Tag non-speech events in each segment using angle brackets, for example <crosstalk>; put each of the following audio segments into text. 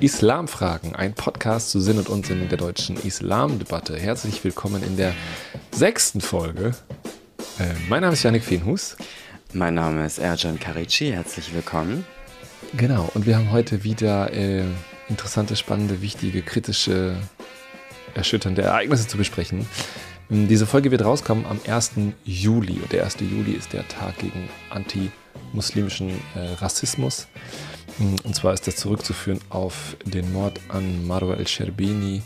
Islamfragen, ein Podcast zu Sinn und Unsinn der deutschen Islamdebatte. Herzlich willkommen in der sechsten Folge. Äh, mein Name ist Janik Feenhus. Mein Name ist Erjan Karici, herzlich willkommen. Genau, und wir haben heute wieder äh, interessante, spannende, wichtige, kritische, erschütternde Ereignisse zu besprechen. Ähm, diese Folge wird rauskommen am 1. Juli und der 1. Juli ist der Tag gegen antimuslimischen äh, Rassismus. Ähm, und zwar ist das zurückzuführen auf den Mord an Marwa el-Sherbini,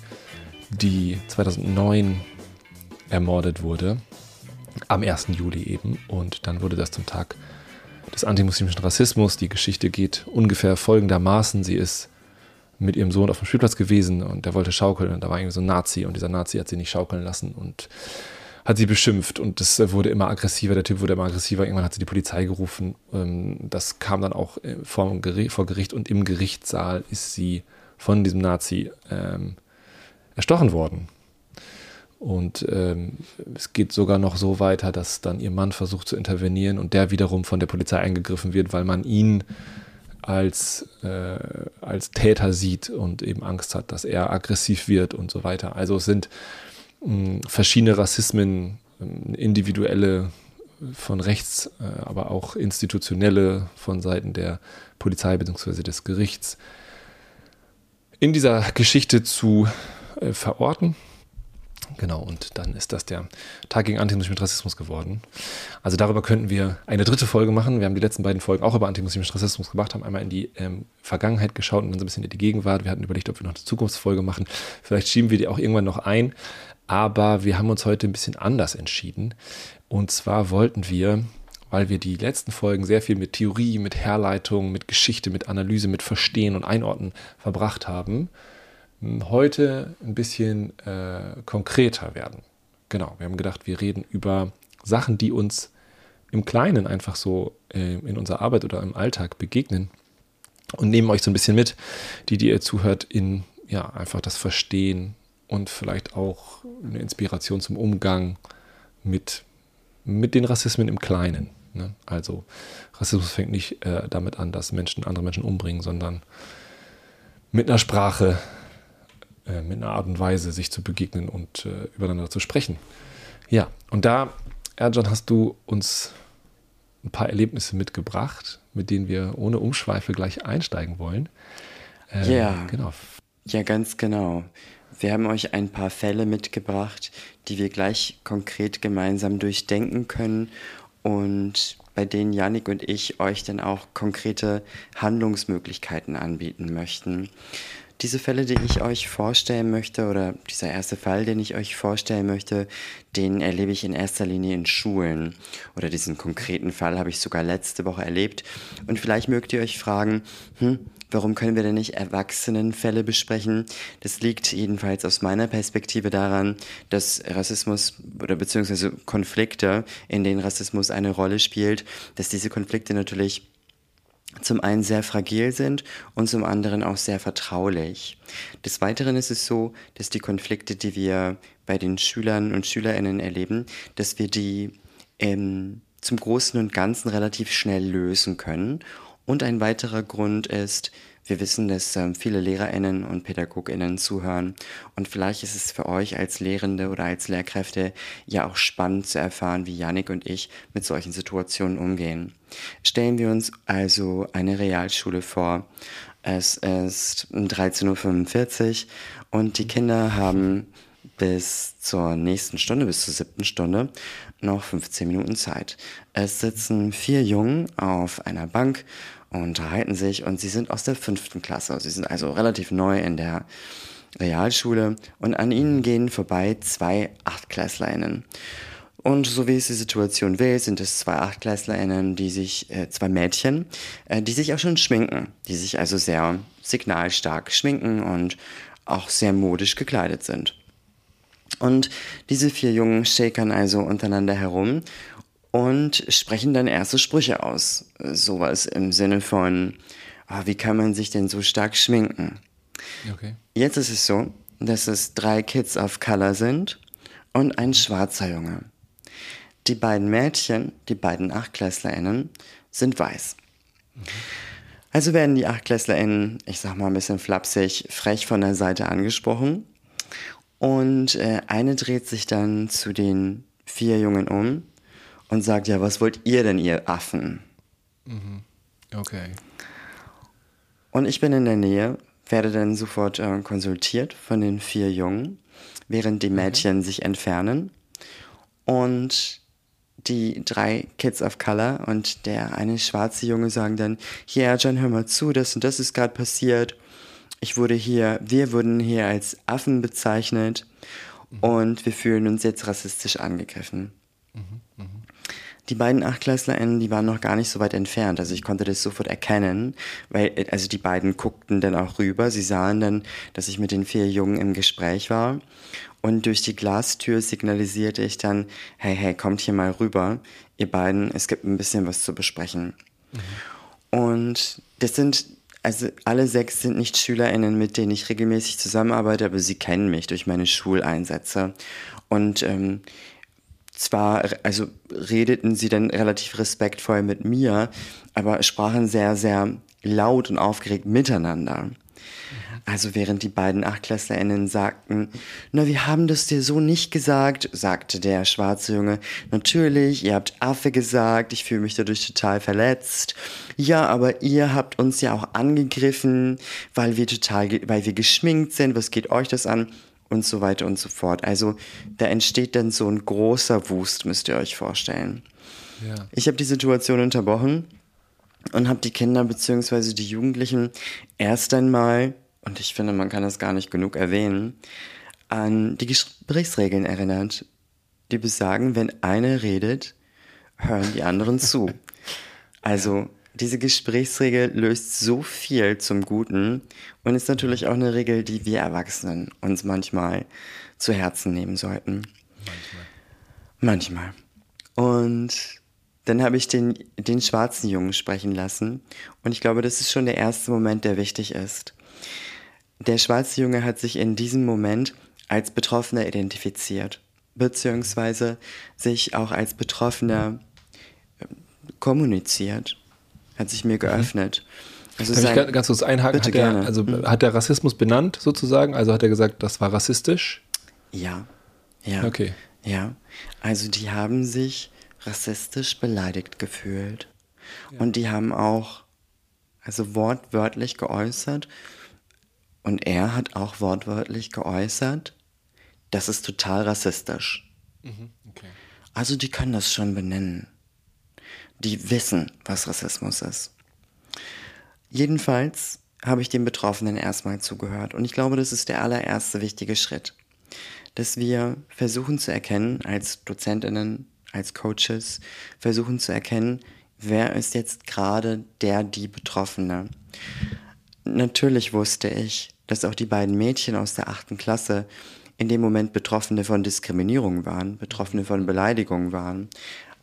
die 2009 ermordet wurde, am 1. Juli eben. Und dann wurde das zum Tag des antimuslimischen Rassismus. Die Geschichte geht ungefähr folgendermaßen. Sie ist mit ihrem Sohn auf dem Spielplatz gewesen und der wollte schaukeln und da war irgendwie so ein Nazi und dieser Nazi hat sie nicht schaukeln lassen und hat sie beschimpft und das wurde immer aggressiver, der Typ wurde immer aggressiver, irgendwann hat sie die Polizei gerufen, ähm, das kam dann auch äh, vor Gericht, und im Gerichtssaal ist sie von diesem Nazi ähm, erstochen worden. Und ähm, es geht sogar noch so weiter, dass dann ihr Mann versucht zu intervenieren und der wiederum von der Polizei eingegriffen wird, weil man ihn als, äh, als Täter sieht und eben Angst hat, dass er aggressiv wird und so weiter. Also es sind verschiedene Rassismen, individuelle von rechts, äh, aber auch institutionelle von Seiten der Polizei bzw. des Gerichts in dieser Geschichte zu äh, verorten. Genau, und dann ist das der Tag gegen antimuslimischen Rassismus geworden. Also darüber könnten wir eine dritte Folge machen. Wir haben die letzten beiden Folgen auch über antimuslimischen Rassismus gemacht, haben einmal in die ähm, Vergangenheit geschaut und dann so ein bisschen in die Gegenwart. Wir hatten überlegt, ob wir noch eine Zukunftsfolge machen. Vielleicht schieben wir die auch irgendwann noch ein. Aber wir haben uns heute ein bisschen anders entschieden. Und zwar wollten wir, weil wir die letzten Folgen sehr viel mit Theorie, mit Herleitung, mit Geschichte, mit Analyse, mit Verstehen und Einordnen verbracht haben, heute ein bisschen äh, konkreter werden. Genau, wir haben gedacht, wir reden über Sachen, die uns im Kleinen einfach so äh, in unserer Arbeit oder im Alltag begegnen und nehmen euch so ein bisschen mit, die, die ihr zuhört, in ja, einfach das Verstehen und vielleicht auch eine Inspiration zum Umgang mit, mit den Rassismen im Kleinen. Ne? Also Rassismus fängt nicht äh, damit an, dass Menschen andere Menschen umbringen, sondern mit einer Sprache, äh, mit einer Art und Weise sich zu begegnen und äh, übereinander zu sprechen. Ja, und da, Erjan, hast du uns ein paar Erlebnisse mitgebracht, mit denen wir ohne Umschweife gleich einsteigen wollen. Ähm, ja, genau. Ja, ganz genau. Wir haben euch ein paar Fälle mitgebracht, die wir gleich konkret gemeinsam durchdenken können und bei denen Yannick und ich euch dann auch konkrete Handlungsmöglichkeiten anbieten möchten. Diese Fälle, die ich euch vorstellen möchte, oder dieser erste Fall, den ich euch vorstellen möchte, den erlebe ich in erster Linie in Schulen. Oder diesen konkreten Fall habe ich sogar letzte Woche erlebt. Und vielleicht mögt ihr euch fragen, hm, warum können wir denn nicht Erwachsenenfälle besprechen? Das liegt jedenfalls aus meiner Perspektive daran, dass Rassismus oder beziehungsweise Konflikte, in denen Rassismus eine Rolle spielt, dass diese Konflikte natürlich zum einen sehr fragil sind und zum anderen auch sehr vertraulich. Des Weiteren ist es so, dass die Konflikte, die wir bei den Schülern und Schülerinnen erleben, dass wir die ähm, zum Großen und Ganzen relativ schnell lösen können. Und ein weiterer Grund ist, wir wissen, dass ähm, viele Lehrerinnen und Pädagoginnen zuhören und vielleicht ist es für euch als Lehrende oder als Lehrkräfte ja auch spannend zu erfahren, wie Yannick und ich mit solchen Situationen umgehen. Stellen wir uns also eine Realschule vor. Es ist 13.45 Uhr und die Kinder haben bis zur nächsten Stunde, bis zur siebten Stunde, noch 15 Minuten Zeit. Es sitzen vier Jungen auf einer Bank unterhalten sich und sie sind aus der fünften Klasse. Sie sind also relativ neu in der Realschule und an ihnen gehen vorbei zwei AchtklässlerInnen. Und so wie es die Situation will, sind es zwei AchtklässlerInnen, die sich, äh, zwei Mädchen, äh, die sich auch schon schminken, die sich also sehr signalstark schminken und auch sehr modisch gekleidet sind. Und diese vier Jungen shakern also untereinander herum und sprechen dann erste Sprüche aus. Sowas im Sinne von, oh, wie kann man sich denn so stark schminken? Okay. Jetzt ist es so, dass es drei Kids of Color sind und ein schwarzer Junge. Die beiden Mädchen, die beiden AchtklässlerInnen, sind weiß. Mhm. Also werden die AchtklässlerInnen, ich sag mal ein bisschen flapsig, frech von der Seite angesprochen. Und äh, eine dreht sich dann zu den vier Jungen um und sagt, ja, was wollt ihr denn, ihr Affen? Mhm. Okay. Und ich bin in der Nähe, werde dann sofort äh, konsultiert von den vier Jungen, während die Mädchen mhm. sich entfernen. Und die drei Kids of Color und der eine schwarze Junge sagen dann, ja, John, hör mal zu, das und das ist gerade passiert. Ich wurde hier, wir wurden hier als Affen bezeichnet mhm. und wir fühlen uns jetzt rassistisch angegriffen. Mhm. Die beiden AchtklässlerInnen, die waren noch gar nicht so weit entfernt. Also ich konnte das sofort erkennen, weil, also die beiden guckten dann auch rüber. Sie sahen dann, dass ich mit den vier Jungen im Gespräch war. Und durch die Glastür signalisierte ich dann, hey, hey, kommt hier mal rüber, ihr beiden, es gibt ein bisschen was zu besprechen. Mhm. Und das sind, also alle sechs sind nicht SchülerInnen, mit denen ich regelmäßig zusammenarbeite, aber sie kennen mich durch meine Schuleinsätze. Und ähm, zwar, also redeten sie dann relativ respektvoll mit mir, aber sprachen sehr, sehr laut und aufgeregt miteinander. Also während die beiden AchtklässlerInnen sagten, na, wir haben das dir so nicht gesagt, sagte der schwarze Junge, natürlich, ihr habt Affe gesagt, ich fühle mich dadurch total verletzt. Ja, aber ihr habt uns ja auch angegriffen, weil wir total, weil wir geschminkt sind, was geht euch das an? Und so weiter und so fort. Also da entsteht dann so ein großer Wust, müsst ihr euch vorstellen. Ja. Ich habe die Situation unterbrochen und habe die Kinder bzw. die Jugendlichen erst einmal und ich finde, man kann das gar nicht genug erwähnen, an die Gesprächsregeln erinnert, die besagen, wenn einer redet, hören die anderen zu. <laughs> Also diese Gesprächsregel löst so viel zum Guten und ist natürlich auch eine Regel, die wir Erwachsenen uns manchmal zu Herzen nehmen sollten. Manchmal. Manchmal. Und dann habe ich den, den schwarzen Jungen sprechen lassen und ich glaube, das ist schon der erste Moment, der wichtig ist. Der schwarze Junge hat sich in diesem Moment als Betroffener identifiziert, beziehungsweise sich auch als Betroffener äh, kommuniziert, hat sich mir mhm. geöffnet. Also Darf sein, ich ganz kurz einhaken? Hat der, also mhm. hat der Rassismus benannt sozusagen? Also hat er gesagt, das war rassistisch? Ja, ja. Okay. Ja, also die haben sich rassistisch beleidigt gefühlt. Ja. Und die haben auch, also wortwörtlich geäußert, und er hat auch wortwörtlich geäußert, das ist total rassistisch. Mhm, okay. Also die können das schon benennen. Die wissen, was Rassismus ist. Jedenfalls habe ich den Betroffenen erstmal zugehört. Und ich glaube, das ist der allererste wichtige Schritt. Dass wir versuchen zu erkennen, als Dozentinnen, als Coaches, versuchen zu erkennen, wer ist jetzt gerade der, die Betroffene. Natürlich wusste ich, dass auch die beiden Mädchen aus der achten Klasse in dem Moment Betroffene von Diskriminierung waren, Betroffene von Beleidigung waren.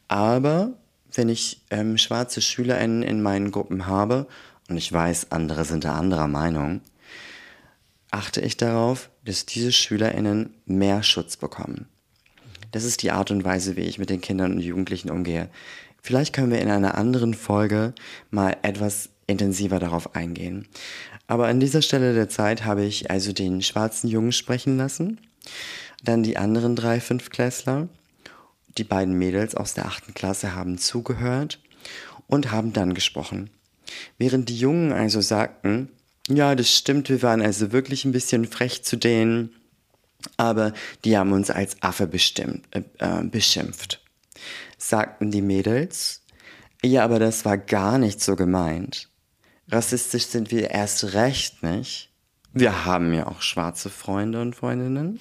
Aber wenn ich ähm, schwarze SchülerInnen in meinen Gruppen habe, und ich weiß, andere sind da anderer Meinung, achte ich darauf, dass diese SchülerInnen mehr Schutz bekommen. Das ist die Art und Weise, wie ich mit den Kindern und Jugendlichen umgehe. Vielleicht können wir in einer anderen Folge mal etwas intensiver darauf eingehen. Aber an dieser Stelle der Zeit habe ich also den schwarzen Jungen sprechen lassen, dann die anderen drei Fünfklässler, die beiden Mädels aus der achten Klasse haben zugehört und haben dann gesprochen. Während die Jungen also sagten, ja, das stimmt, wir waren also wirklich ein bisschen frech zu denen, aber die haben uns als Affe bestimmt, äh, äh, beschimpft. Sagten die Mädels, ja, aber das war gar nicht so gemeint. Rassistisch sind wir erst recht nicht. Wir haben ja auch schwarze Freunde und Freundinnen.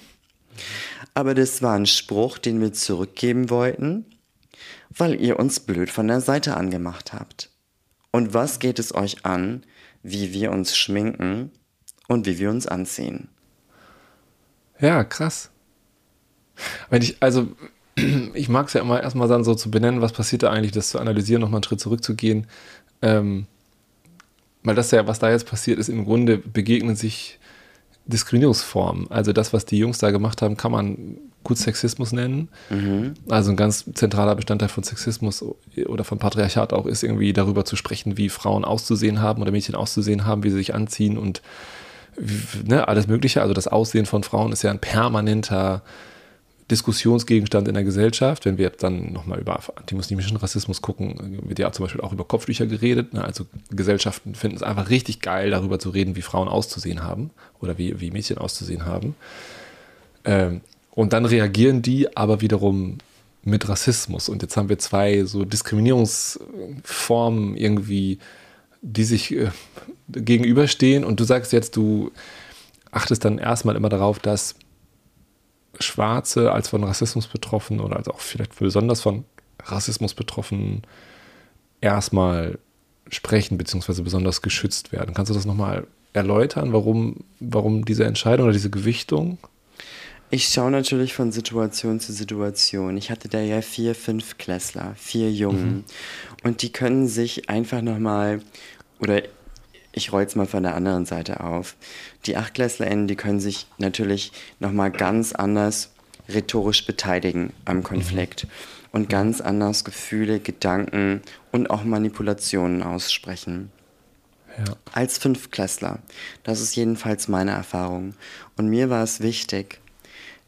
Aber das war ein Spruch, den wir zurückgeben wollten, weil ihr uns blöd von der Seite angemacht habt. Und was geht es euch an, wie wir uns schminken und wie wir uns anziehen? Ja, krass. Wenn ich, also, <clears throat> ich mag es ja immer erstmal dann so zu benennen, was passiert da eigentlich, das zu analysieren, nochmal einen Schritt zurückzugehen. Ähm, weil das ja, was da jetzt passiert ist, im Grunde begegnen sich Diskriminierungsformen. Also das, was die Jungs da gemacht haben, kann man gut Sexismus nennen. Mhm. Also ein ganz zentraler Bestandteil von Sexismus oder von Patriarchat auch ist irgendwie darüber zu sprechen, wie Frauen auszusehen haben oder Mädchen auszusehen haben, wie sie sich anziehen und ne, alles Mögliche. Also das Aussehen von Frauen ist ja ein permanenter Diskussionsgegenstand in der Gesellschaft. Wenn wir jetzt dann nochmal über antimuslimischen Rassismus gucken, wird ja zum Beispiel auch über Kopftücher geredet. Ne? Also Gesellschaften finden es einfach richtig geil, darüber zu reden, wie Frauen auszusehen haben oder wie, wie Mädchen auszusehen haben. Ähm, und dann reagieren die aber wiederum mit Rassismus. Und jetzt haben wir zwei so Diskriminierungsformen irgendwie, die sich äh, gegenüberstehen. Und du sagst jetzt, du achtest dann erstmal immer darauf, dass Schwarze als von Rassismus betroffen oder als auch vielleicht besonders von Rassismus betroffen erstmal sprechen bzw. besonders geschützt werden. Kannst du das nochmal erläutern, warum, warum diese Entscheidung oder diese Gewichtung? Ich schaue natürlich von Situation zu Situation. Ich hatte da ja vier, fünf Klässler, vier Jungen. Mhm. Und die können sich einfach nochmal, oder ich roll's mal von der anderen Seite auf. Die AchtklässlerInnen, die können sich natürlich nochmal ganz anders rhetorisch beteiligen am Konflikt mhm. und ganz anders Gefühle, Gedanken und auch Manipulationen aussprechen. Ja. Als Fünfklässler. Das ist jedenfalls meine Erfahrung. Und mir war es wichtig,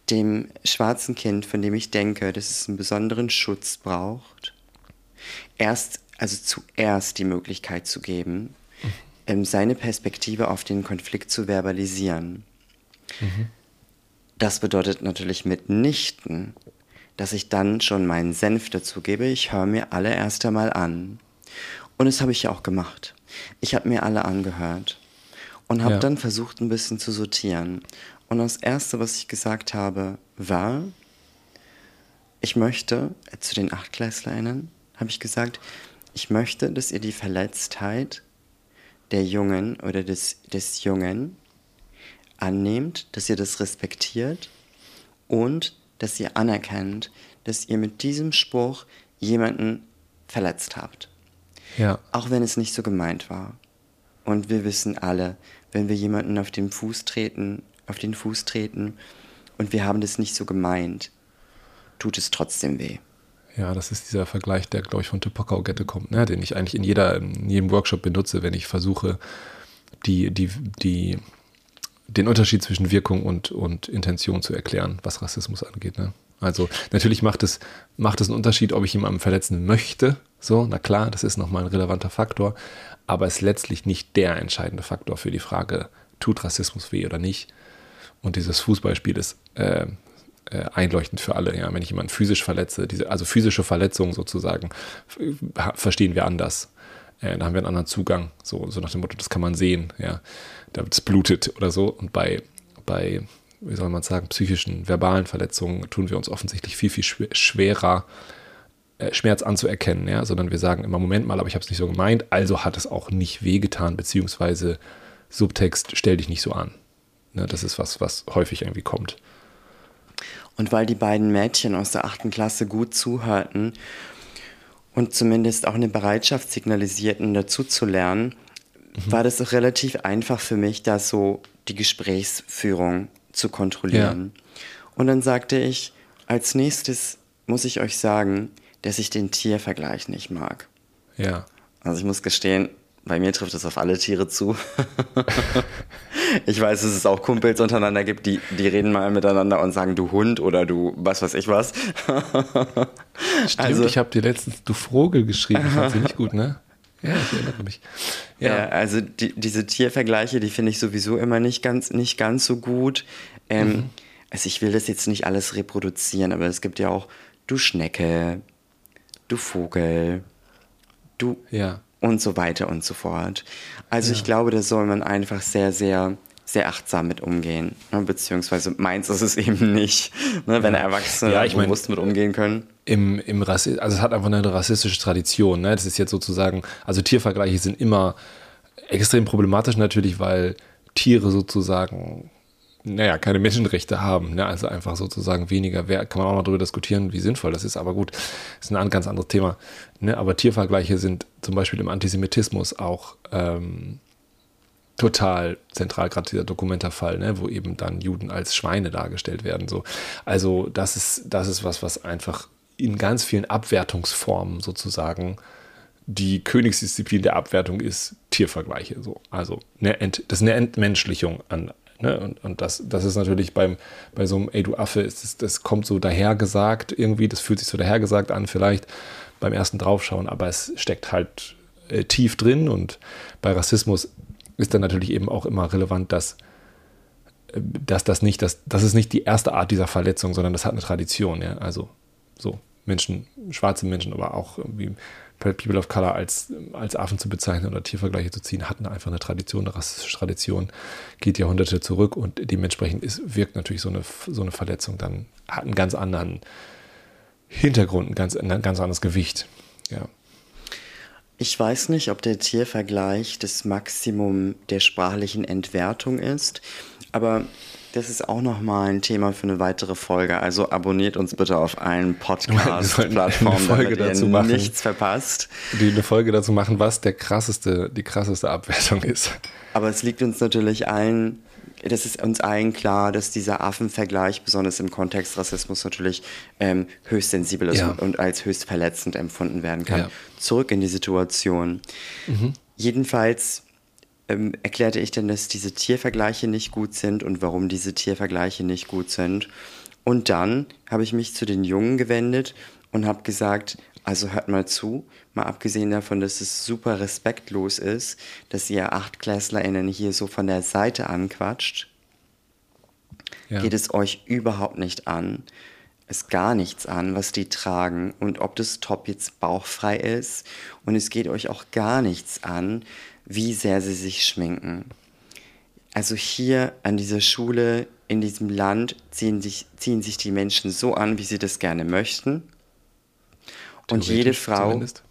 dem schwarzen Kind, von dem ich denke, dass es einen besonderen Schutz braucht, erst, also zuerst die Möglichkeit zu geben, seine Perspektive auf den Konflikt zu verbalisieren. Mhm. Das bedeutet natürlich mitnichten, dass ich dann schon meinen Senf dazu gebe. Ich höre mir alle erst einmal an. Und das habe ich ja auch gemacht. Ich habe mir alle angehört und habe ja. dann versucht, ein bisschen zu sortieren. Und das Erste, was ich gesagt habe, war, ich möchte, äh, zu den Achtklässlerinnen, habe ich gesagt, ich möchte, dass ihr die Verletztheit der Jungen oder des, des Jungen annehmt, dass ihr das respektiert und dass ihr anerkennt, dass ihr mit diesem Spruch jemanden verletzt habt. Ja. Auch wenn es nicht so gemeint war. Und wir wissen alle, wenn wir jemanden auf den Fuß treten, auf den Fuß treten und wir haben das nicht so gemeint, tut es trotzdem weh. Ja, das ist dieser Vergleich, der, glaube ich, von Tupac Gette kommt, ne? den ich eigentlich in, jeder, in jedem Workshop benutze, wenn ich versuche, die, die, die, den Unterschied zwischen Wirkung und, und Intention zu erklären, was Rassismus angeht. Ne? Also natürlich macht es, macht es einen Unterschied, ob ich jemanden verletzen möchte. So, na klar, das ist nochmal ein relevanter Faktor, aber ist letztlich nicht der entscheidende Faktor für die Frage, tut Rassismus weh oder nicht. Und dieses Fußballspiel ist äh, äh, einleuchtend für alle. Ja, wenn ich jemanden physisch verletze, diese, also physische Verletzungen sozusagen, verstehen wir anders. Äh, da haben wir einen anderen Zugang. So, so nach dem Motto, das kann man sehen. Ja, es blutet oder so. Und bei, bei, wie soll man sagen, psychischen, verbalen Verletzungen tun wir uns offensichtlich viel, viel schwerer, äh, Schmerz anzuerkennen, ja, sondern wir sagen immer, Moment mal, aber ich habe es nicht so gemeint, also hat es auch nicht wehgetan, beziehungsweise Subtext, stell dich nicht so an. Ne, das ist was, was häufig irgendwie kommt. Und weil die beiden Mädchen aus der achten Klasse gut zuhörten und zumindest auch eine Bereitschaft signalisierten, dazu zu lernen, mhm. war das auch relativ einfach für mich, da so die Gesprächsführung zu kontrollieren. Ja. Und dann sagte ich, als nächstes muss ich euch sagen, dass ich den Tiervergleich nicht mag. Ja. Also ich muss gestehen, bei mir trifft es auf alle Tiere zu. <laughs> ich weiß, dass es auch Kumpels untereinander gibt, die, die reden mal miteinander und sagen, du Hund oder du was weiß ich was. Stimmt, also, ich habe dir letztens du Vogel geschrieben. Ich fand sie nicht gut, ne? <laughs> Ja, ich erinnere mich. Ja, ja also die, diese Tiervergleiche, die finde ich sowieso immer nicht ganz, nicht ganz so gut. Ähm, mhm. Also ich will das jetzt nicht alles reproduzieren, aber es gibt ja auch du Schnecke, du Vogel, du ja und so weiter und so fort. Also ja. ich glaube, da soll man einfach sehr, sehr, sehr achtsam mit umgehen. Ne? Beziehungsweise meins ist es <laughs> eben nicht, ne? wenn Erwachsene ja, ich bewusst mit umgehen können. Im, im Rassi also es hat einfach eine rassistische Tradition. Ne? Das ist jetzt sozusagen, also Tiervergleiche sind immer extrem problematisch natürlich, weil Tiere sozusagen naja, keine Menschenrechte haben. Ne? Also einfach sozusagen weniger wert. Kann man auch noch darüber diskutieren, wie sinnvoll das ist. Aber gut, ist ein ganz anderes Thema. Ne? Aber Tiervergleiche sind zum Beispiel im Antisemitismus auch ähm, total zentral, gerade dieser Dokumentarfall, ne, wo eben dann Juden als Schweine dargestellt werden. So. Also das ist, das ist was, was einfach in ganz vielen Abwertungsformen sozusagen die Königsdisziplin der Abwertung ist Tiervergleiche. So. Also Ent, das ist eine Entmenschlichung an. Ne? Und, und das, das ist natürlich beim, bei so einem Ey du Affe, ist das, das kommt so dahergesagt irgendwie, das fühlt sich so dahergesagt an, vielleicht beim ersten Draufschauen, aber es steckt halt äh, tief drin und bei Rassismus ist dann natürlich eben auch immer relevant, dass, äh, dass das nicht, das, das ist nicht die erste Art dieser Verletzung, sondern das hat eine Tradition, ja. Also so Menschen, schwarze Menschen, aber auch irgendwie People of Color als, als Affen zu bezeichnen oder Tiervergleiche zu ziehen, hatten einfach eine Tradition, eine rassistische Tradition, geht Jahrhunderte zurück und dementsprechend ist, wirkt natürlich so eine, so eine Verletzung dann, hat einen ganz anderen Hintergrund, ein ganz, ein ganz anderes Gewicht. Ja. Ich weiß nicht, ob der Tiervergleich das Maximum der sprachlichen Entwertung ist, aber das ist auch nochmal ein Thema für eine weitere Folge. Also abonniert uns bitte auf allen <laughs> Podcast-Plattformen, damit ihr machen, nichts verpasst. Die eine Folge dazu machen, was der krasseste, die krasseste Abwertung ist. Aber es liegt uns natürlich allen das ist uns allen klar, dass dieser Affenvergleich, besonders im Kontext Rassismus, natürlich ähm, höchst sensibel ist ja. und, und, als höchst verletzend empfunden werden kann. Ja. Zurück in die Situation. Mhm. Jedenfalls ähm, erklärte ich dann, dass diese Tiervergleiche nicht gut sind und warum diese Tiervergleiche nicht gut sind. Und dann habe ich mich zu den Jungen gewendet und habe gesagt, also hört mal zu, mal abgesehen davon, dass es super respektlos ist, dass ihr AchtklässlerInnen hier so von der Seite anquatscht, ja. geht es euch überhaupt nicht an, es gar nichts an, was die tragen und ob das Top jetzt bauchfrei ist und es geht euch auch gar nichts an, wie sehr sie sich schminken. Also hier an dieser Schule, in diesem Land, ziehen sich, ziehen sich die Menschen so an, wie sie das gerne möchten. Und jede Frau, zumindest.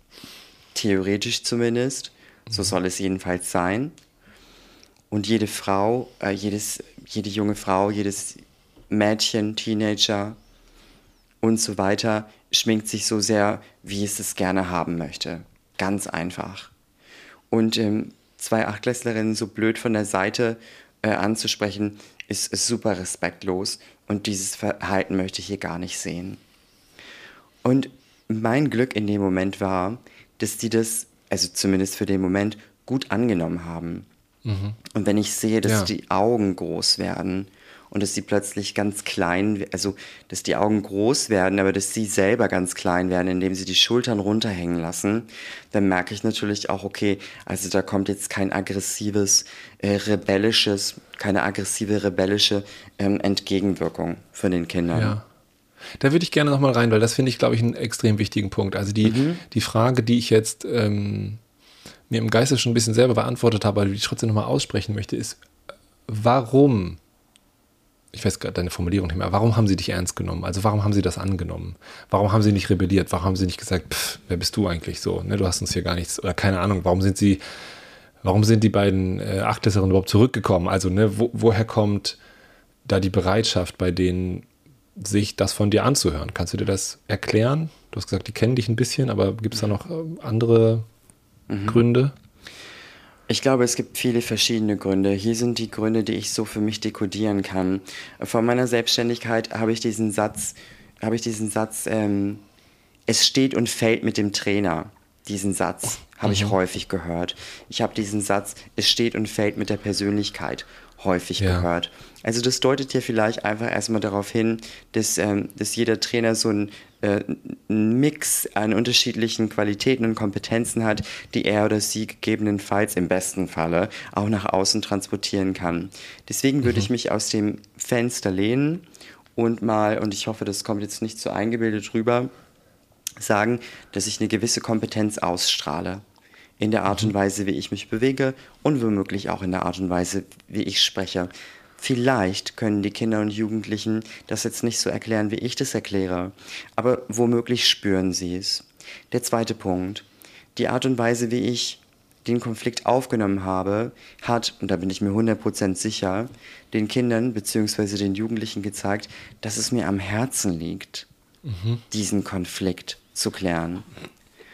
theoretisch zumindest, mhm. so soll es jedenfalls sein. Und jede Frau, äh, jedes, jede junge Frau, jedes Mädchen, Teenager und so weiter schminkt sich so sehr, wie es es gerne haben möchte. Ganz einfach. Und ähm, zwei Achtklässlerinnen so blöd von der Seite äh, anzusprechen, ist, ist super respektlos. Und dieses Verhalten möchte ich hier gar nicht sehen. Und mein Glück in dem Moment war, dass die das, also zumindest für den Moment, gut angenommen haben. Mhm. Und wenn ich sehe, dass ja. die Augen groß werden und dass sie plötzlich ganz klein, also dass die Augen groß werden, aber dass sie selber ganz klein werden, indem sie die Schultern runterhängen lassen, dann merke ich natürlich auch, okay, also da kommt jetzt kein aggressives, äh, rebellisches, keine aggressive, rebellische ähm, Entgegenwirkung von den Kindern. Ja. Da würde ich gerne nochmal rein, weil das finde ich, glaube ich, einen extrem wichtigen Punkt. Also die, mhm. die Frage, die ich jetzt ähm, mir im Geiste schon ein bisschen selber beantwortet habe, aber die ich trotzdem nochmal aussprechen möchte, ist, warum ich weiß gerade deine Formulierung nicht mehr, warum haben sie dich ernst genommen? Also warum haben sie das angenommen? Warum haben sie nicht rebelliert? Warum haben sie nicht gesagt, pff, wer bist du eigentlich so? Ne, du hast uns hier gar nichts, oder keine Ahnung, warum sind sie, warum sind die beiden äh, Achtklässerinnen überhaupt zurückgekommen? Also, ne, wo, woher kommt da die Bereitschaft bei denen, sich das von dir anzuhören? Kannst du dir das erklären? Du hast gesagt, die kennen dich ein bisschen, aber gibt es da noch äh, andere mhm. Gründe? Ich glaube, es gibt viele verschiedene Gründe. Hier sind die Gründe, die ich so für mich dekodieren kann. Vor meiner Selbstständigkeit habe ich diesen Satz, habe ich diesen Satz, ähm, es steht und fällt mit dem Trainer. Diesen Satz habe mhm. ich häufig gehört. Ich habe diesen Satz, es steht und fällt mit der Persönlichkeit häufig ja. gehört. Also das deutet ja vielleicht einfach erstmal darauf hin, dass, ähm, dass jeder Trainer so ein äh, einen Mix an unterschiedlichen Qualitäten und Kompetenzen hat, die er oder sie gegebenenfalls im besten Falle auch nach außen transportieren kann. Deswegen würde mhm. ich mich aus dem Fenster lehnen und mal, und ich hoffe, das kommt jetzt nicht so eingebildet rüber, sagen, dass ich eine gewisse Kompetenz ausstrahle. In der Art und. Weise, wie ich mich bewege und womöglich auch in der Art und Weise, wie ich spreche. Vielleicht können die Kinder und Jugendlichen das jetzt nicht so erklären, wie ich das erkläre, aber womöglich spüren sie es. Der zweite Punkt. Die Art und Weise, wie ich den Konflikt aufgenommen habe, hat, und da bin ich mir 100% sicher, den Kindern bzw. den Jugendlichen gezeigt, dass es mir am Herzen liegt, mhm. diesen Konflikt zu klären.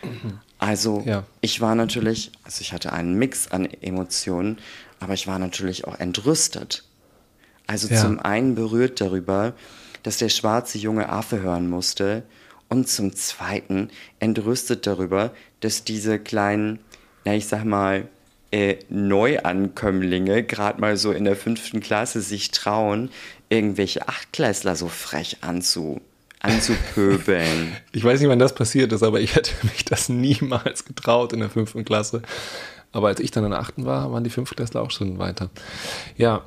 Mhm. Also ja. ich war natürlich, also ich hatte einen Mix an Emotionen aber ich war natürlich auch entrüstet. Also ja. zum einen berührt darüber, dass der schwarze Junge Affe hören musste und zum zweiten entrüstet darüber, dass diese kleinen, na ich sag mal, äh, Neuankömmlinge gerade mal so in der fünften Klasse sich trauen, irgendwelche Achtklässler so frech anzu, anzupöbeln. <laughs> ich weiß nicht, wann das passiert ist, aber ich hätte <laughs> mich das niemals getraut in der fünften Klasse. Aber als ich dann in der achten war, waren die Fünftklässler auch schon weiter. Ja,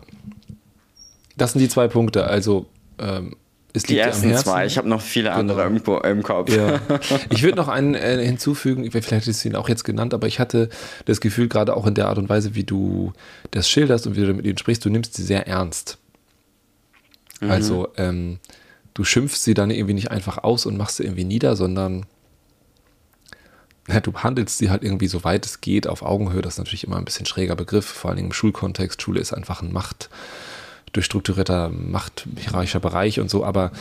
das sind die zwei Punkte. Also ähm, es die ersten zwei, ich habe noch viele genau. andere irgendwo im Kopf. Ja. <laughs> Ich würde noch einen äh, hinzufügen, vielleicht hättest du ihn auch jetzt genannt, aber ich hatte das Gefühl, gerade auch in der Art und Weise, wie du das schilderst und wie du mit ihnen sprichst, du nimmst sie sehr ernst. Mhm. Also ähm, du schimpfst sie dann irgendwie nicht einfach aus und machst sie irgendwie nieder, sondern ja, du behandelst sie halt irgendwie so weit es geht auf Augenhöhe. Das ist natürlich immer ein bisschen schräger Begriff, vor allem im Schulkontext. Schule ist einfach ein Macht durchstrukturierter, machthierarchischer Bereich und so, aber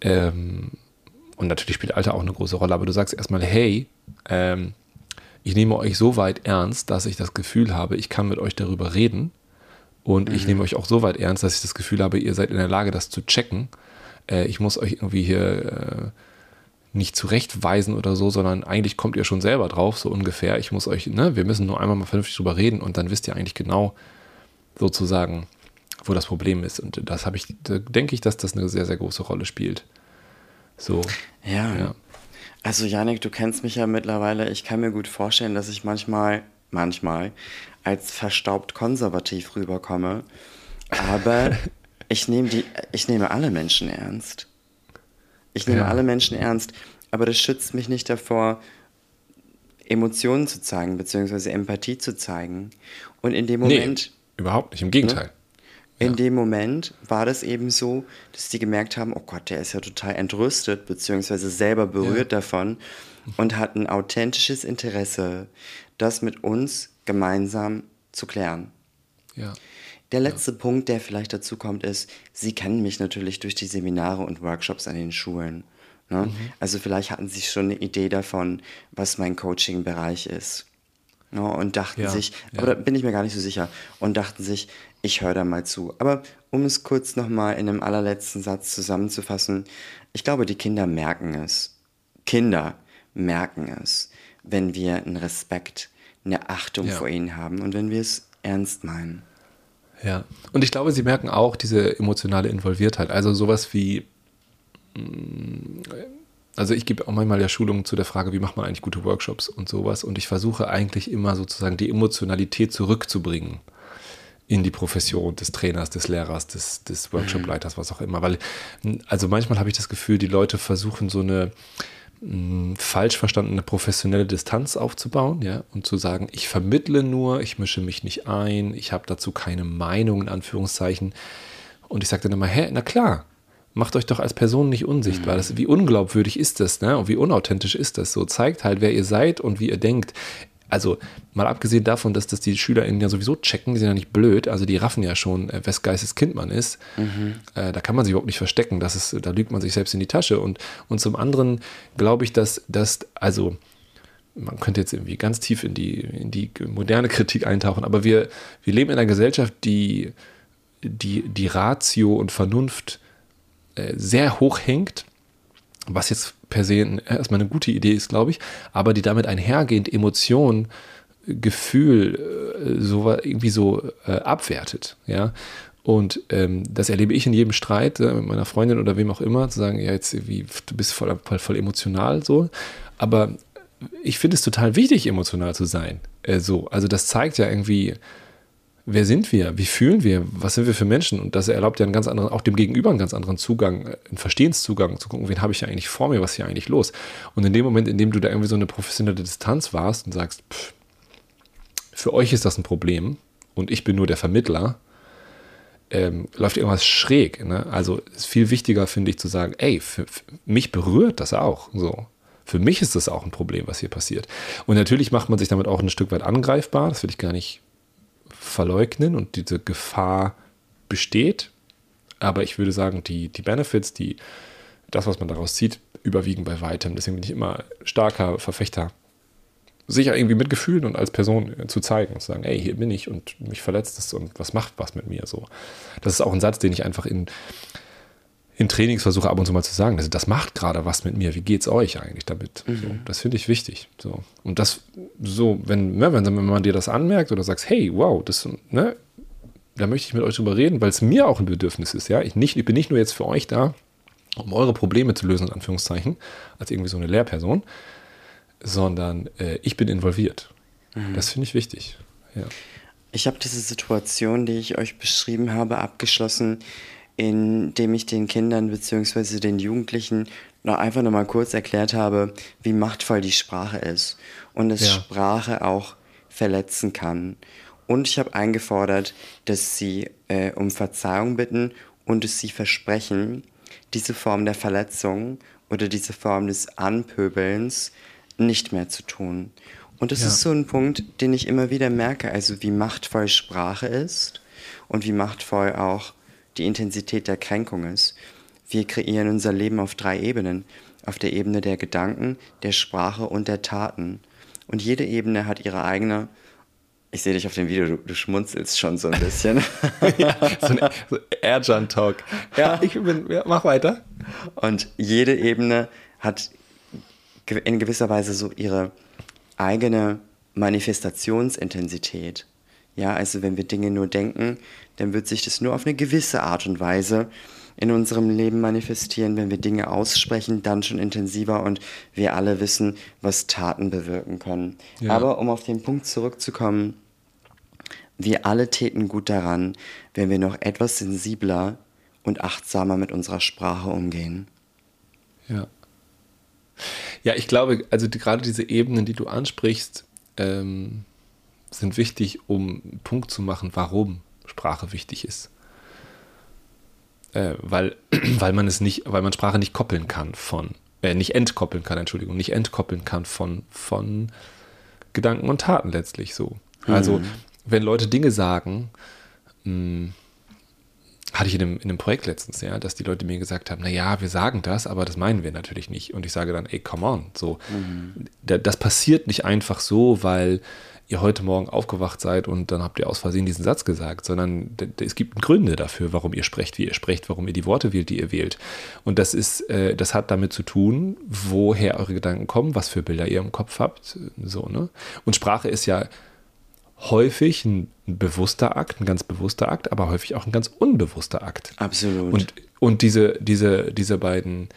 ähm, und natürlich spielt Alter auch eine große Rolle, aber du sagst erstmal, hey, ähm, ich nehme euch so weit ernst, dass ich das Gefühl habe, ich kann mit euch darüber reden. Und mhm. ich nehme euch auch so weit ernst, dass ich das Gefühl habe, ihr seid in der Lage, das zu checken. Äh, ich muss euch irgendwie hier äh, nicht zurechtweisen oder so, sondern eigentlich kommt ihr schon selber drauf, so ungefähr. Ich muss euch, ne, wir müssen nur einmal mal vernünftig drüber reden und dann wisst ihr eigentlich genau sozusagen, wo das Problem ist. Und das habe ich, da denke ich, dass das eine sehr, sehr große Rolle spielt. So. Ja. ja. Also, Janik, du kennst mich ja mittlerweile. Ich kann mir gut vorstellen, dass ich manchmal, manchmal als verstaubt konservativ rüberkomme. Aber <laughs> ich nehme die, ich nehme alle Menschen ernst. Ich nehme ja. alle Menschen ernst. Aber das schützt mich nicht davor, Emotionen zu zeigen, beziehungsweise Empathie zu zeigen. Und in dem Moment. Nee, überhaupt nicht, im Gegenteil. Ne? In ja. dem Moment war das eben so, dass die gemerkt haben, oh Gott, der ist ja total entrüstet, beziehungsweise selber berührt ja. davon und hat ein authentisches Interesse, das mit uns gemeinsam zu klären. Ja. Der letzte ja. Punkt, der vielleicht dazu kommt, ist, Sie kennen mich natürlich durch die Seminare und Workshops an den Schulen. Ne? Mhm. Also vielleicht hatten Sie schon eine Idee davon, was mein Coaching-Bereich ist. Ne? Und dachten ja, sich, aber da bin ich mir gar nicht so sicher, und dachten sich, ich höre da mal zu. Aber um es kurz nochmal in einem allerletzten Satz zusammenzufassen, ich glaube, die Kinder merken es. Kinder merken es, wenn wir einen Respekt, eine Achtung ja. vor ihnen haben und wenn wir es ernst meinen. Ja, und ich glaube, sie merken auch diese emotionale Involviertheit. Also sowas wie, mm, also ich gebe auch manchmal ja Schulungen zu der Frage, wie macht man eigentlich gute Workshops und sowas. Und ich versuche eigentlich immer sozusagen die Emotionalität zurückzubringen in die Profession des Trainers, des Lehrers, des, des Workshopleiters, was auch immer. Weil, also manchmal habe ich das Gefühl, die Leute versuchen so eine mh, falsch verstandene professionelle Distanz aufzubauen, ja, und zu sagen, ich vermittle nur, ich mische mich nicht ein, ich habe dazu keine Meinung, in Anführungszeichen. Und ich sage dann immer, hä, na klar, macht euch doch als Person nicht unsichtbar. Das, wie unglaubwürdig ist das, ne? Und wie unauthentisch ist das? So zeigt halt, wer ihr seid und wie ihr denkt also mal abgesehen davon, dass das die SchülerInnen ja sowieso checken, die sind ja nicht blöd, also die raffen ja schon, äh, wes Geistes Kind man ist. Mhm. Äh, da kann man sich überhaupt nicht verstecken, das ist, da lügt man sich selbst in die Tasche. Und, und zum anderen glaube ich, dass, dass, also man könnte jetzt irgendwie ganz tief in die, in die moderne Kritik eintauchen, aber wir, wir leben in einer Gesellschaft, die die, die Ratio und Vernunft äh, sehr hoch hängt was jetzt per se erstmal eine gute Idee ist, glaube ich, aber die damit einhergehend Emotion, Gefühl äh, so irgendwie so äh, abwertet, ja. Und ähm, das erlebe ich in jedem Streit äh, mit meiner Freundin oder wem auch immer, zu sagen, ja, jetzt wie, du bist voll, voll, voll emotional so. Aber ich finde es total wichtig, emotional zu sein. Äh, so. Also das zeigt ja irgendwie, wer sind wir, wie fühlen wir, was sind wir für Menschen und das erlaubt ja einen ganz anderen, auch dem Gegenüber einen ganz anderen Zugang, einen Verstehenszugang, zu gucken, wen habe ich ja eigentlich vor mir, was ist hier eigentlich los. Und in dem Moment, in dem du da irgendwie so eine professionelle Distanz warst und sagst, pff, für euch ist das ein Problem und ich bin nur der Vermittler, ähm, läuft irgendwas schräg. Ne? Also ist viel wichtiger, finde ich, zu sagen, ey, für, für mich berührt das auch so. Für mich ist das auch ein Problem, was hier passiert. Und natürlich macht man sich damit auch ein Stück weit angreifbar. Das will ich gar nicht verleugnen und diese Gefahr besteht. Aber ich würde sagen, die, die Benefits, die, das, was man daraus zieht, überwiegen bei weitem. Deswegen bin ich immer starker Verfechter sicher irgendwie mitgefühlt und als Person zu zeigen und zu sagen, ey, hier bin ich und mich verletzt es und was macht was mit mir so. Das ist auch ein Satz, den ich einfach in, in Trainings versuche ab und zu mal zu sagen. Das, das macht gerade was mit mir. Wie geht's euch eigentlich damit? Mhm. So, das finde ich wichtig. So. Und das so, wenn, ne, wenn, wenn man dir das anmerkt oder sagst, hey, wow, das, ne, da möchte ich mit euch drüber reden, weil es mir auch ein Bedürfnis ist. Ja, ich, nicht, ich bin nicht nur jetzt für euch da, um eure Probleme zu lösen, in Anführungszeichen, als irgendwie so eine Lehrperson, sondern äh, ich bin involviert. Mhm. Das finde ich wichtig. Ja. Ich habe diese Situation, die ich euch beschrieben habe, abgeschlossen, indem ich den Kindern bzw. den Jugendlichen noch einfach noch mal kurz erklärt habe, wie machtvoll die Sprache ist und dass ja. Sprache auch verletzen kann. Und ich habe eingefordert, dass sie äh, um Verzeihung bitten und dass sie versprechen, diese Form der Verletzung oder diese Form des Anpöbelns nicht mehr zu tun. Und das ja. ist so ein Punkt, den ich immer wieder merke, also wie machtvoll Sprache ist und wie machtvoll auch die Intensität der Kränkung ist. Wir kreieren unser Leben auf drei Ebenen. Auf der Ebene der Gedanken, der Sprache und der Taten. Und jede Ebene hat ihre eigene. Ich sehe dich auf dem Video, du, du schmunzelst schon so ein bisschen. <laughs> ja, so ein so Erjan-Talk. Ja, ich bin, ja, mach weiter. Und jede Ebene hat in gewisser Weise so ihre eigene Manifestationsintensität. Ja, also wenn wir Dinge nur denken, dann wird sich das nur auf eine gewisse Art und Weise in unserem Leben manifestieren. Wenn wir Dinge aussprechen, dann schon intensiver und wir alle wissen, was Taten bewirken können. Ja. Aber um auf den Punkt zurückzukommen, wir alle täten gut daran, wenn wir noch etwas sensibler und achtsamer mit unserer Sprache umgehen. Ja. Ja, ich glaube, also die, gerade diese Ebenen, die du ansprichst, ähm, sind wichtig, um Punkt zu machen, warum Sprache wichtig ist. Äh, weil, <clears throat> weil man es nicht, weil man Sprache nicht koppeln kann von, äh, nicht entkoppeln kann, Entschuldigung, nicht entkoppeln kann von, von Gedanken und Taten letztlich so. Also, mhm. wenn Leute Dinge sagen, mh, hm, hatte ich in einem, in einem Projekt letztens, ja, dass die Leute mir gesagt haben, naja, wir sagen das, aber das meinen wir natürlich nicht. Und ich sage dann, ey, come on, so. Mhm. Das passiert nicht einfach so, weil ihr heute Morgen aufgewacht seid und dann habt ihr aus Versehen diesen Satz gesagt, sondern es gibt Gründe dafür, warum ihr sprecht, wie ihr sprecht, warum ihr die Worte wählt, die ihr wählt. Und das ist, äh, das hat damit zu tun, woher eure Gedanken kommen, was für Bilder ihr im Kopf habt, so, ne? Und Sprache ist ja häufig ein, bewusster Akt, ein ganz bewusster Akt, aber häufig auch ein ganz unbewusster Akt. Absolut. Und, und diese, diese, diese beiden,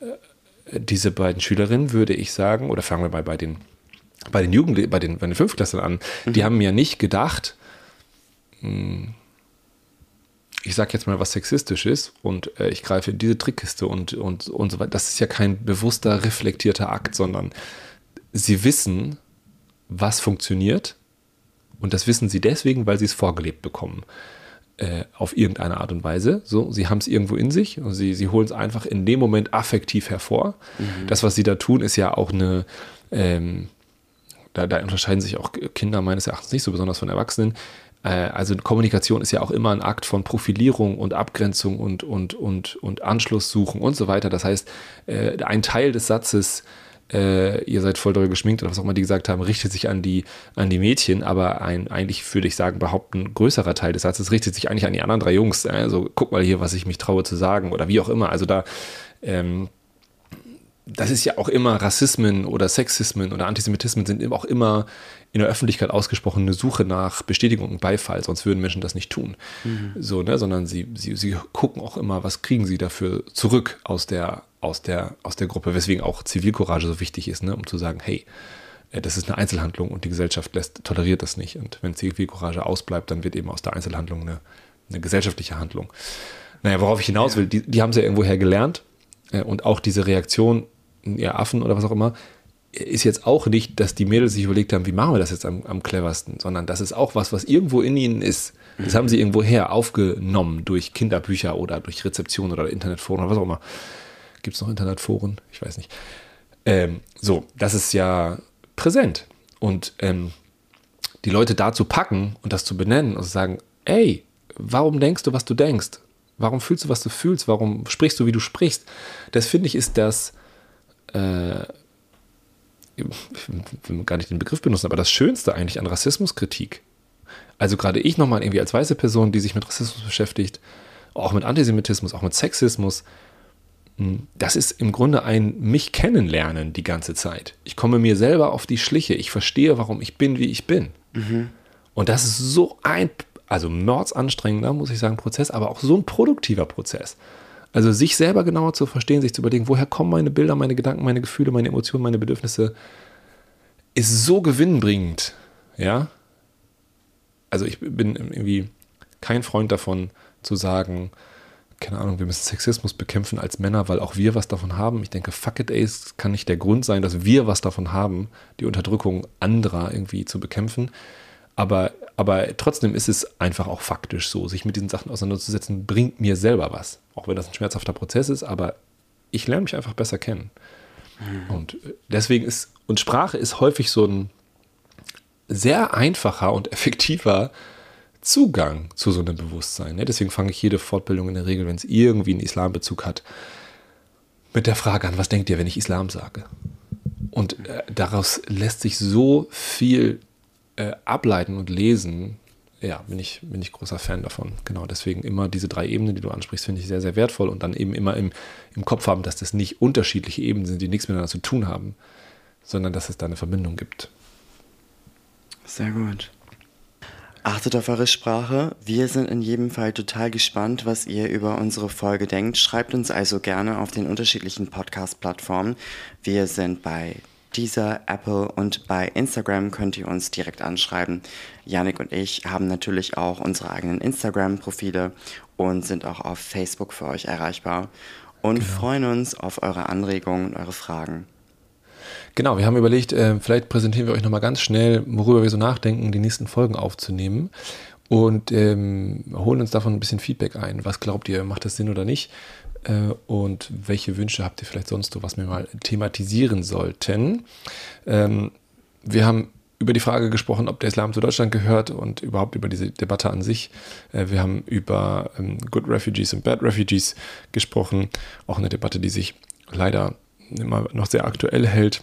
äh, diese beiden Schülerinnen würde ich sagen, oder fangen wir mal bei den, bei den Jugendlichen, bei den, bei den Fünftklässlern an, mhm. die haben ja nicht gedacht, hm, ich sage jetzt mal was sexistisch ist und äh, ich greife in diese Trickkiste und, und, und so weiter. Das ist ja kein bewusster, reflektierter Akt, sondern sie wissen, was funktioniert und das wissen sie deswegen, weil sie es vorgelebt bekommen. Äh, auf irgendeine Art und Weise. So, sie haben es irgendwo in sich und sie, sie holen es einfach in dem Moment affektiv hervor. Mhm. Das, was sie da tun, ist ja auch eine, ähm, da, da, unterscheiden sich auch Kinder meines Erachtens nicht so besonders von Erwachsenen. Äh, also Kommunikation ist ja auch immer ein Akt von Profilierung und Abgrenzung und, und, und, und Anschluss suchen und so weiter. Das heißt, äh, ein Teil des Satzes äh, ihr seid voll doll geschminkt oder was auch immer die gesagt haben, richtet sich an die, an die Mädchen, aber ein, eigentlich würde ich sagen, behaupten, größerer Teil des Satzes richtet sich eigentlich an die anderen drei Jungs. Also guck mal hier, was ich mich traue zu sagen oder wie auch immer. Also da, ähm, das ist ja auch immer Rassismen oder Sexismen oder Antisemitismen sind auch immer in der Öffentlichkeit ausgesprochen eine Suche nach Bestätigung und Beifall, sonst würden Menschen das nicht tun. Mhm. So, ne, sondern sie, sie, sie gucken auch immer, was kriegen sie dafür zurück aus der, aus der, aus der Gruppe, weswegen auch Zivilcourage so wichtig ist, ne, um zu sagen, hey, äh, das ist eine Einzelhandlung und die Gesellschaft lässt, toleriert das nicht. Und wenn Zivilcourage ausbleibt, dann wird eben aus der Einzelhandlung eine, eine gesellschaftliche Handlung. Naja, worauf ich hinaus will, die, die haben es ja irgendwoher gelernt äh, und auch diese Reaktion ihr Affen oder was auch immer, ist jetzt auch nicht, dass die Mädels sich überlegt haben, wie machen wir das jetzt am, am cleversten, sondern das ist auch was, was irgendwo in ihnen ist. Das mhm. haben sie irgendwo her aufgenommen durch Kinderbücher oder durch Rezeption oder Internetforen oder was auch immer. Gibt es noch Internetforen? Ich weiß nicht. Ähm, so, das ist ja präsent. Und ähm, die Leute da zu packen und das zu benennen und zu sagen, ey, warum denkst du, was du denkst? Warum fühlst du, was du fühlst? Warum sprichst du, wie du sprichst? Das finde ich ist das äh, ich will gar nicht den Begriff benutzen, aber das Schönste eigentlich an Rassismuskritik. Also gerade ich nochmal irgendwie als weiße Person, die sich mit Rassismus beschäftigt, auch mit Antisemitismus, auch mit Sexismus, hm, das ist im Grunde ein mich kennenlernen die ganze Zeit. Ich komme mir selber auf die Schliche. Ich verstehe, warum ich bin, wie ich bin. Mhm. Und das ist so ein, also mordsanstrengender, muss ich sagen, Prozess, aber auch so ein produktiver Prozess. Also sich selber genauer zu verstehen, sich zu überlegen, woher kommen meine Bilder, meine Gedanken, meine Gefühle, meine Emotionen, meine Bedürfnisse, ist so gewinnbringend. Ja. Also ich bin irgendwie kein Freund davon zu sagen, keine Ahnung, wir müssen Sexismus bekämpfen als Männer, weil auch wir was davon haben. Ich denke, fuck it, es kann nicht der Grund sein, dass wir was davon haben, die Unterdrückung anderer irgendwie zu bekämpfen. Aber, aber trotzdem ist es einfach auch faktisch so, sich mit diesen Sachen auseinanderzusetzen, bringt mir selber was. Auch wenn das ein schmerzhafter Prozess ist, aber ich lerne mich einfach besser kennen. Mhm. Und äh, deswegen ist, und Sprache ist häufig so ein sehr einfacher und <laughs> effektiver Zugang zu so einem Bewusstsein. Ne? Deswegen fange ich jede Fortbildung in der Regel, wenn es irgendwie einen Islambezug hat, mit der Frage an, was denkt ihr, wenn ich Islam sage? Und äh, daraus lässt sich so viel äh, ableiten und lesen. Ja, bin ich, bin ich großer Fan davon. Genau, deswegen immer diese drei Ebenen, die du ansprichst, finde ich sehr, sehr wertvoll und dann eben immer im, im Kopf haben, dass das nicht unterschiedliche Ebenen sind, die nichts miteinander zu tun haben, sondern dass es da eine Verbindung gibt. Sehr gut. Achtet auf eure Sprache. Wir sind in jedem Fall total gespannt, was ihr über unsere Folge denkt. Schreibt uns also gerne auf den unterschiedlichen Podcast-Plattformen. Wir sind bei dieser Apple und bei Instagram könnt ihr uns direkt anschreiben. Yannick und ich haben natürlich auch unsere eigenen Instagram-Profile und sind auch auf Facebook für euch erreichbar und genau. freuen uns auf eure Anregungen und eure Fragen. Genau, wir haben überlegt, äh, vielleicht präsentieren wir euch nochmal ganz schnell, worüber wir so nachdenken, die nächsten Folgen aufzunehmen und ähm, holen uns davon ein bisschen Feedback ein. Was glaubt ihr, macht das Sinn oder nicht? Äh, und welche Wünsche habt ihr vielleicht sonst so, was wir mal thematisieren sollten? Ähm, wir haben über die Frage gesprochen, ob der Islam zu Deutschland gehört und überhaupt über diese Debatte an sich. Äh, wir haben über ähm, Good Refugees und Bad Refugees gesprochen. Auch eine Debatte, die sich leider immer noch sehr aktuell hält.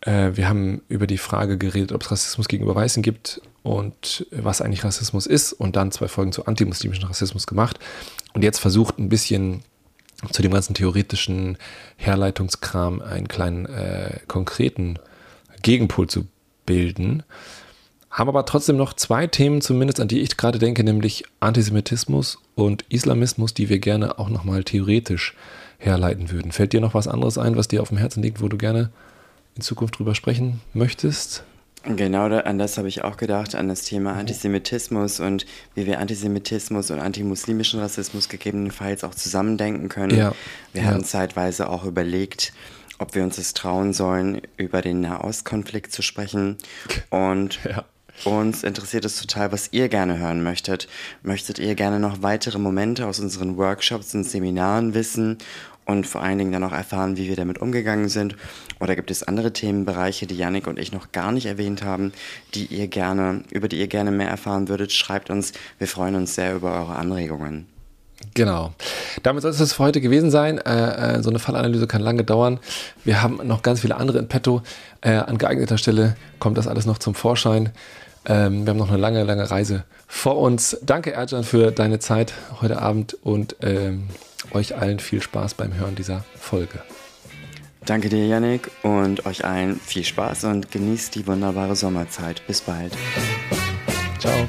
Äh, wir haben über die Frage geredet, ob es Rassismus gegenüber Weißen gibt und was eigentlich Rassismus ist und dann zwei Folgen zu antimuslimischen Rassismus gemacht und jetzt versucht ein bisschen zu dem ganzen theoretischen Herleitungskram einen kleinen äh, konkreten Gegenpol zu bilden. Haben aber trotzdem noch zwei Themen zumindest, an die ich gerade denke, nämlich Antisemitismus und Islamismus, die wir gerne auch nochmal theoretisch herleiten würden. Fällt dir noch was anderes ein, was dir auf dem Herzen liegt, wo du gerne in Zukunft drüber sprechen möchtest? Genau an das habe ich auch gedacht, an das Thema Antisemitismus und wie wir Antisemitismus und antimuslimischen Rassismus gegebenenfalls auch zusammendenken können. Ja. Wir ja. haben zeitweise auch überlegt, ob wir uns es trauen sollen, über den Nahostkonflikt zu sprechen. <laughs> Und ja. Uns interessiert es total, was ihr gerne hören möchtet. Möchtet ihr gerne noch weitere Momente aus unseren Workshops und Seminaren wissen und vor allen Dingen dann auch erfahren, wie wir damit umgegangen sind? Oder gibt es andere Themenbereiche, die Yannick und ich noch gar nicht erwähnt haben, die ihr gerne, über die ihr gerne mehr erfahren würdet? Schreibt uns. Wir freuen uns sehr über eure Anregungen. Genau. Damit soll es für heute gewesen sein. Äh, äh, so eine Fallanalyse kann lange dauern. Wir haben noch ganz viele andere in petto. Äh, an geeigneter Stelle kommt das alles noch zum Vorschein. Ähm, wir haben noch eine lange, lange Reise vor uns. Danke, Erjan, für deine Zeit heute Abend und ähm, euch allen viel Spaß beim Hören dieser Folge. Danke dir, Yannick, und euch allen viel Spaß und genießt die wunderbare Sommerzeit. Bis bald. Ciao.